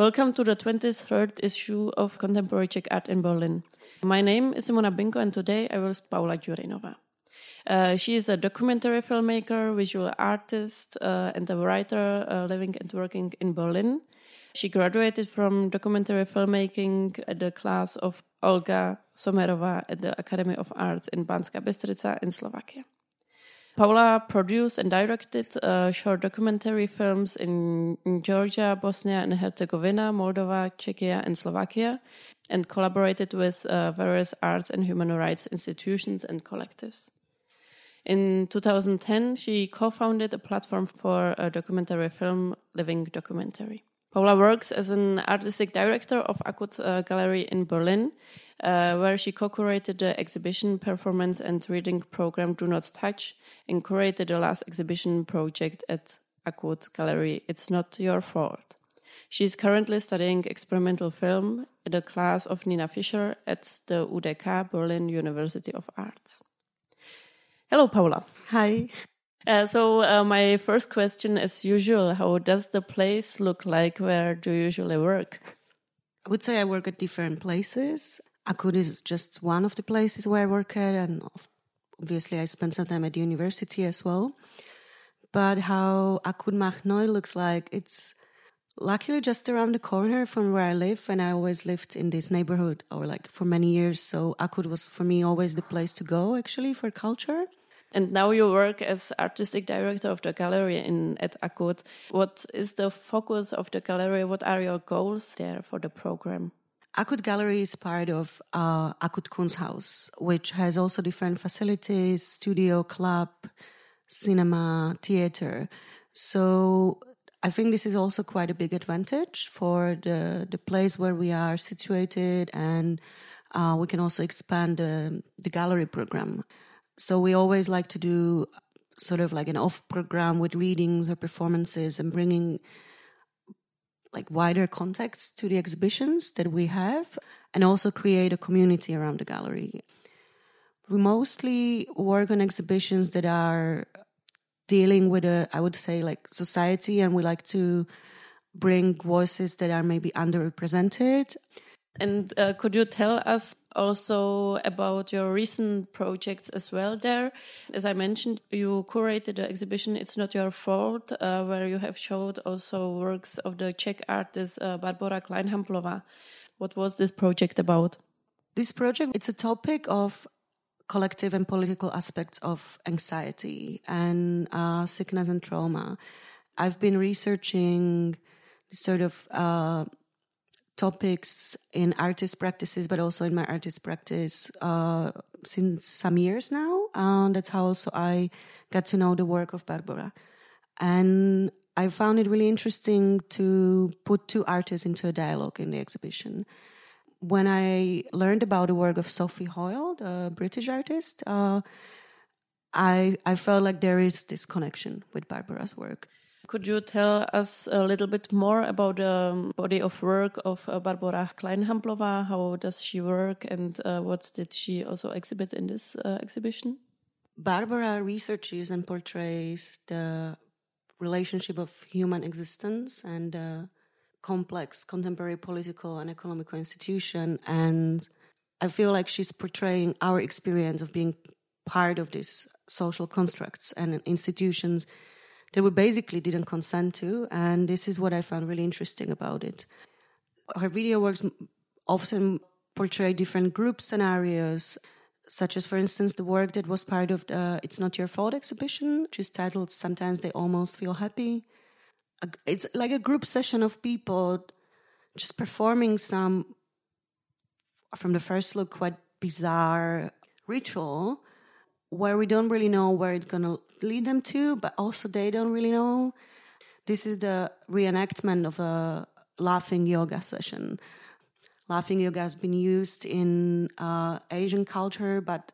Welcome to the 23rd issue of Contemporary Czech Art in Berlin. My name is Simona Binko, and today I will speak Paula Djurinova. Uh, she is a documentary filmmaker, visual artist, uh, and a writer uh, living and working in Berlin. She graduated from documentary filmmaking at the class of Olga Sommerova at the Academy of Arts in Banska Bystrica in Slovakia. Paula produced and directed uh, short documentary films in, in, Georgia, Bosnia and Herzegovina, Moldova, Czechia, and Slovakia, and collaborated with uh, various arts and human rights institutions and collectives. In 2010, she co founded a platform for a documentary film, Living Documentary. Paula works as an artistic director of Akut uh, Gallery in Berlin, uh, where she co-curated the exhibition, performance, and reading program "Do Not Touch," and curated the last exhibition project at Akut Gallery. It's not your fault. She is currently studying experimental film at the class of Nina Fischer at the UDK Berlin University of Arts. Hello, Paula. Hi. Uh, so uh, my first question, as usual, how does the place look like? Where do you usually work? I would say I work at different places. Akut is just one of the places where I work at, and obviously I spend some time at the university as well. But how Akut Machnoi looks like, it's luckily just around the corner from where I live, and I always lived in this neighborhood, or like for many years. So Akut was for me always the place to go, actually, for culture. And now you work as artistic director of the gallery in at Akut. What is the focus of the gallery? What are your goals there for the program? Akut Gallery is part of uh, Akut Kunsthaus, which has also different facilities, studio, club, cinema, theater. So I think this is also quite a big advantage for the, the place where we are situated and uh, we can also expand the, the gallery program. So we always like to do uh, sort of like an off program with readings or performances and bringing like wider context to the exhibitions that we have and also create a community around the gallery. We mostly work on exhibitions that are dealing with a, I would say like society and we like to bring voices that are maybe underrepresented and uh, could you tell us also about your recent projects as well there? As I mentioned, you curated the exhibition It's Not Your Fault, uh, where you have showed also works of the Czech artist uh, Barbora Kleinhamplova. What was this project about? This project, it's a topic of collective and political aspects of anxiety and uh, sickness and trauma. I've been researching sort of uh, topics in artist practices, but also in my artist practice uh, since some years now. And that's how also I got to know the work of Barbara. And I found it really interesting to put two artists into a dialogue in the exhibition. When I learned about the work of Sophie Hoyle, the British artist, uh, I I felt like there is this connection with Barbara's work. Could you tell us a little bit more about the body of work of uh, Barbora Kleinhamplova? How does she work and uh, what did she also exhibit in this uh, exhibition? Barbara researches and portrays the relationship of human existence and uh, complex contemporary political and economical institution. And I feel like she's portraying our experience of being part of these social constructs and institutions that we basically didn't consent to. And this is what I found really interesting about it. Her video works often portray different group scenarios, such as, for instance, the work that was part of the It's Not Your Fault exhibition, which is titled Sometimes They Almost Feel Happy. It's like a group session of people just performing some, from the first look, quite bizarre ritual where we don't really know where it's going to lead them to, but also they don't really know. This is the reenactment of a laughing yoga session. Laughing yoga has been used in uh, Asian culture, but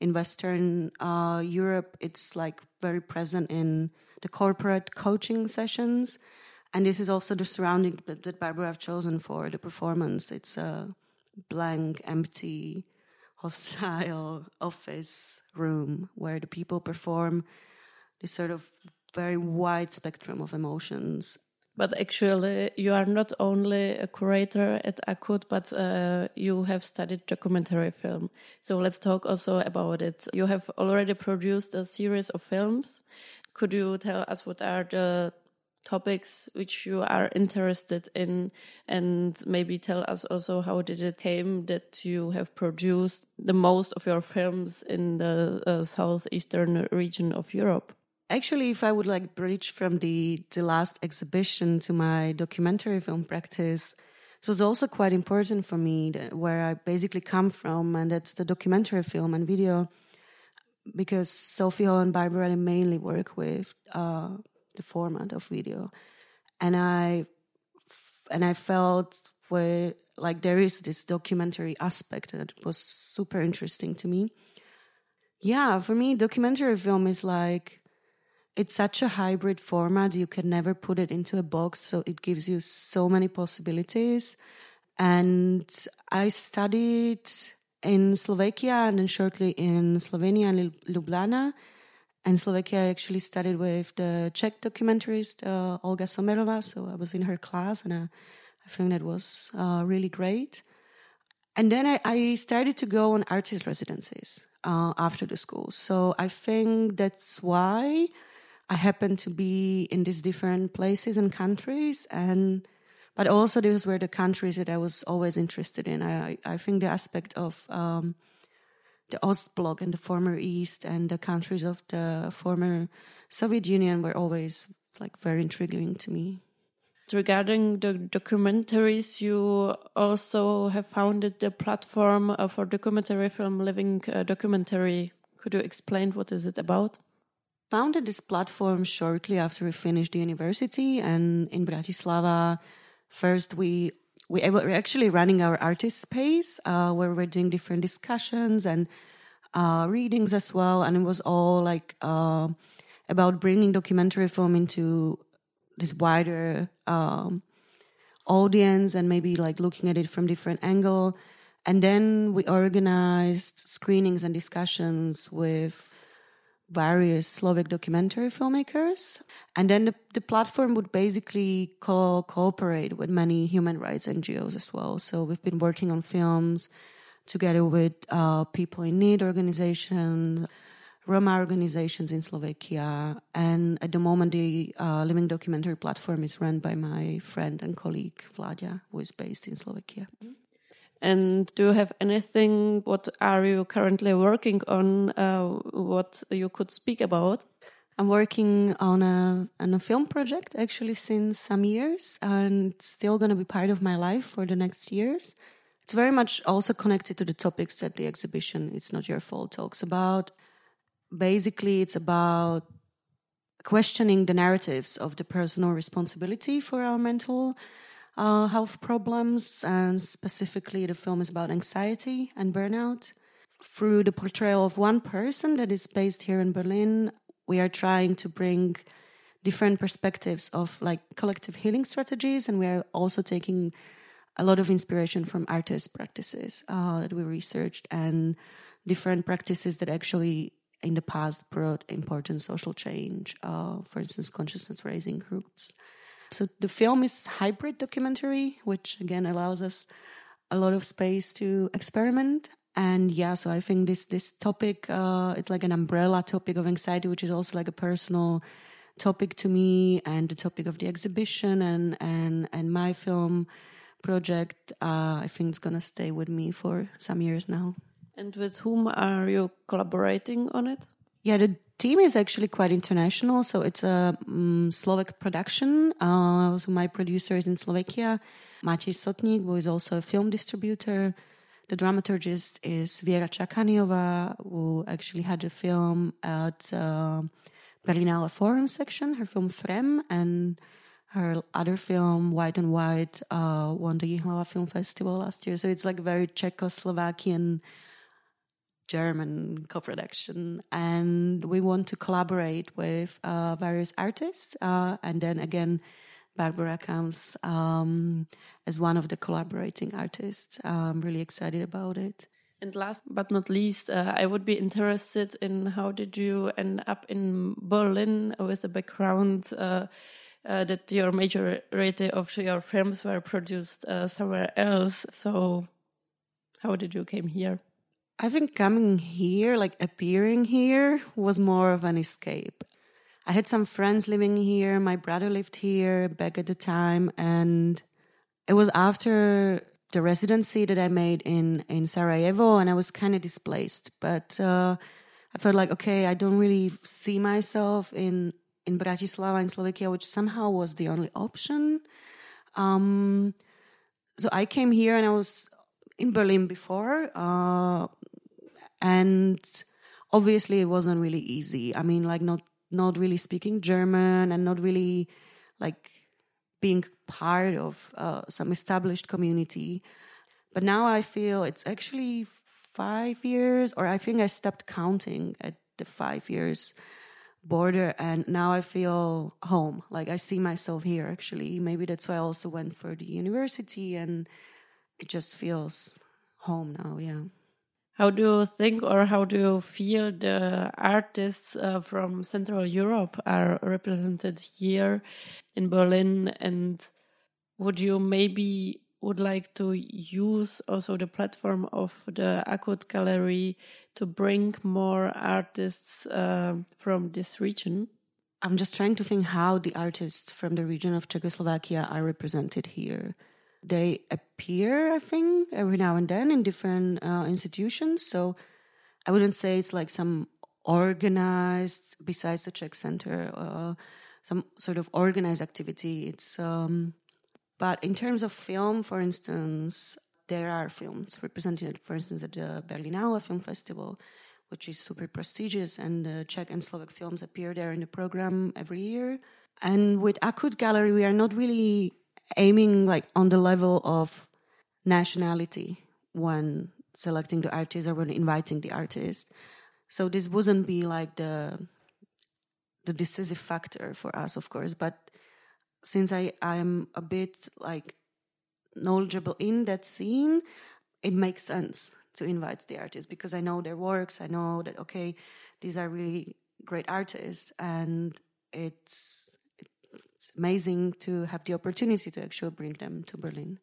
in Western uh, Europe, it's like very present in the corporate coaching sessions. And this is also the surrounding that Barbara have chosen for the performance. It's a blank, empty, hostile office room where the people perform this sort of very wide spectrum of emotions. But actually, you are not only a curator at Akut, but uh, you have studied documentary film. So let's talk also about it. You have already produced a series of films. Could you tell us what are the topics which you are interested in and maybe tell us also how did it came that you have produced the most of your films in the uh, southeastern region of Europe? Actually, if I would like bridge from the the last exhibition to my documentary film practice, it was also quite important for me that, where I basically come from, and that's the documentary film and video, because Sophie and Barbara mainly work with uh, the format of video, and I and I felt where like there is this documentary aspect that was super interesting to me. Yeah, for me, documentary film is like it's such a hybrid format. You can never put it into a box so it gives you so many possibilities. And i studied in slovakia and then shortly in slovenia and ljubljana and slovakia i actually studied with the czech documentarist uh, olga sommerova so i was in her class and i, I think that was uh, really great and then I, I, started to go on artist residencies uh, after the school so i think that's why I happened to be in these different places and countries and but also these were the countries that I was always interested in. I I think the aspect of um, the Ostblock and the former East and the countries of the former Soviet Union were always like very intriguing to me. Regarding the documentaries, you also have founded the platform for documentary film Living uh, Documentary. Could you explain what is it about? founded this platform shortly after we finished the university and in Bratislava first we we were actually running our artist space uh, where we're doing different discussions and uh, readings as well. And it was all like uh, about bringing documentary film into this wider um, audience and maybe like looking at it from different angle. And then we organized screenings and discussions with various Slovak documentary filmmakers. And then the, the platform would basically co- cooperate with many human rights NGOs as well. So we've been working on films together with uh, people in need organizations, Roma organizations in Slovakia. And at the moment, the uh, Living Documentary platform is run by my friend and colleague Vladia, who is based in Slovakia. And do you have anything? What are you currently working on? Uh, what you could speak about? I'm working on a on a film project actually since some years, and it's still going to be part of my life for the next years. It's very much also connected to the topics that the exhibition "It's Not Your Fault" talks about. Basically, it's about questioning the narratives of the personal responsibility for our mental uh, health problems, and specifically, the film is about anxiety and burnout. Through the portrayal of one person that is based here in Berlin, we are trying to bring different perspectives of like collective healing strategies, and we are also taking a lot of inspiration from artist practices uh, that we researched and different practices that actually in the past brought important social change. Uh, for instance, consciousness raising groups. So the film is hybrid documentary, which again allows us a lot of space to experiment. And yeah, so I think this this topic uh, it's like an umbrella topic of anxiety, which is also like a personal topic to me, and the topic of the exhibition and and and my film project. Uh, I think it's gonna stay with me for some years now. And with whom are you collaborating on it? Yeah, the team is actually quite international. So it's a um, Slovak production. Uh, so my producer is in Slovakia, Maciej Sotnik, who is also a film distributor. The dramaturgist is Viera Čakaniova, who actually had a film at uh, Berlinale Forum section, her film Frem, and her other film, White and White, uh, won the Jihlava Film Festival last year. So it's like very Czechoslovakian German co-production, and we want to collaborate with uh, various artists. Uh, and then again, Barbara comes um, as one of the collaborating artists. I'm really excited about it. And last but not least, uh, I would be interested in how did you end up in Berlin with a background uh, uh, that your majority of your films were produced uh, somewhere else. So, how did you came here? I think coming here, like appearing here, was more of an escape. I had some friends living here. My brother lived here back at the time, and it was after the residency that I made in in Sarajevo, and I was kind of displaced. But uh, I felt like okay, I don't really see myself in in Bratislava in Slovakia, which somehow was the only option. Um, so I came here, and I was in Berlin before, uh, and obviously it wasn't really easy. I mean, like not not really speaking German and not really like being part of uh, some established community. But now I feel it's actually five years, or I think I stopped counting at the five years border, and now I feel home. Like I see myself here. Actually, maybe that's why I also went for the university, and it just feels home now. Yeah. How do you think or how do you feel the artists uh, from Central Europe are represented here in Berlin? And would you maybe would like to use also the platform of the Akut Gallery to bring more artists uh, from this region? I'm just trying to think how the artists from the region of Czechoslovakia are represented here they appear, I think, every now and then in different uh, institutions. So I wouldn't say it's like some organized, besides the Czech Center, uh, some sort of organized activity. It's, um, but in terms of film, for instance, there are films represented, for instance, at the Berlinale Film Festival, which is super prestigious, and the Czech and Slovak films appear there in the program every year. And with Akut Gallery, we are not really aiming like on the level of nationality when selecting the artist or when inviting the artist. So this wouldn't be like the the decisive factor for us, of course. But since I I'm a bit like knowledgeable in that scene, it makes sense to invite the artists because I know their works. I know that okay, these are really great artists, and it's it's amazing to have the opportunity to actually bring them to Berlin.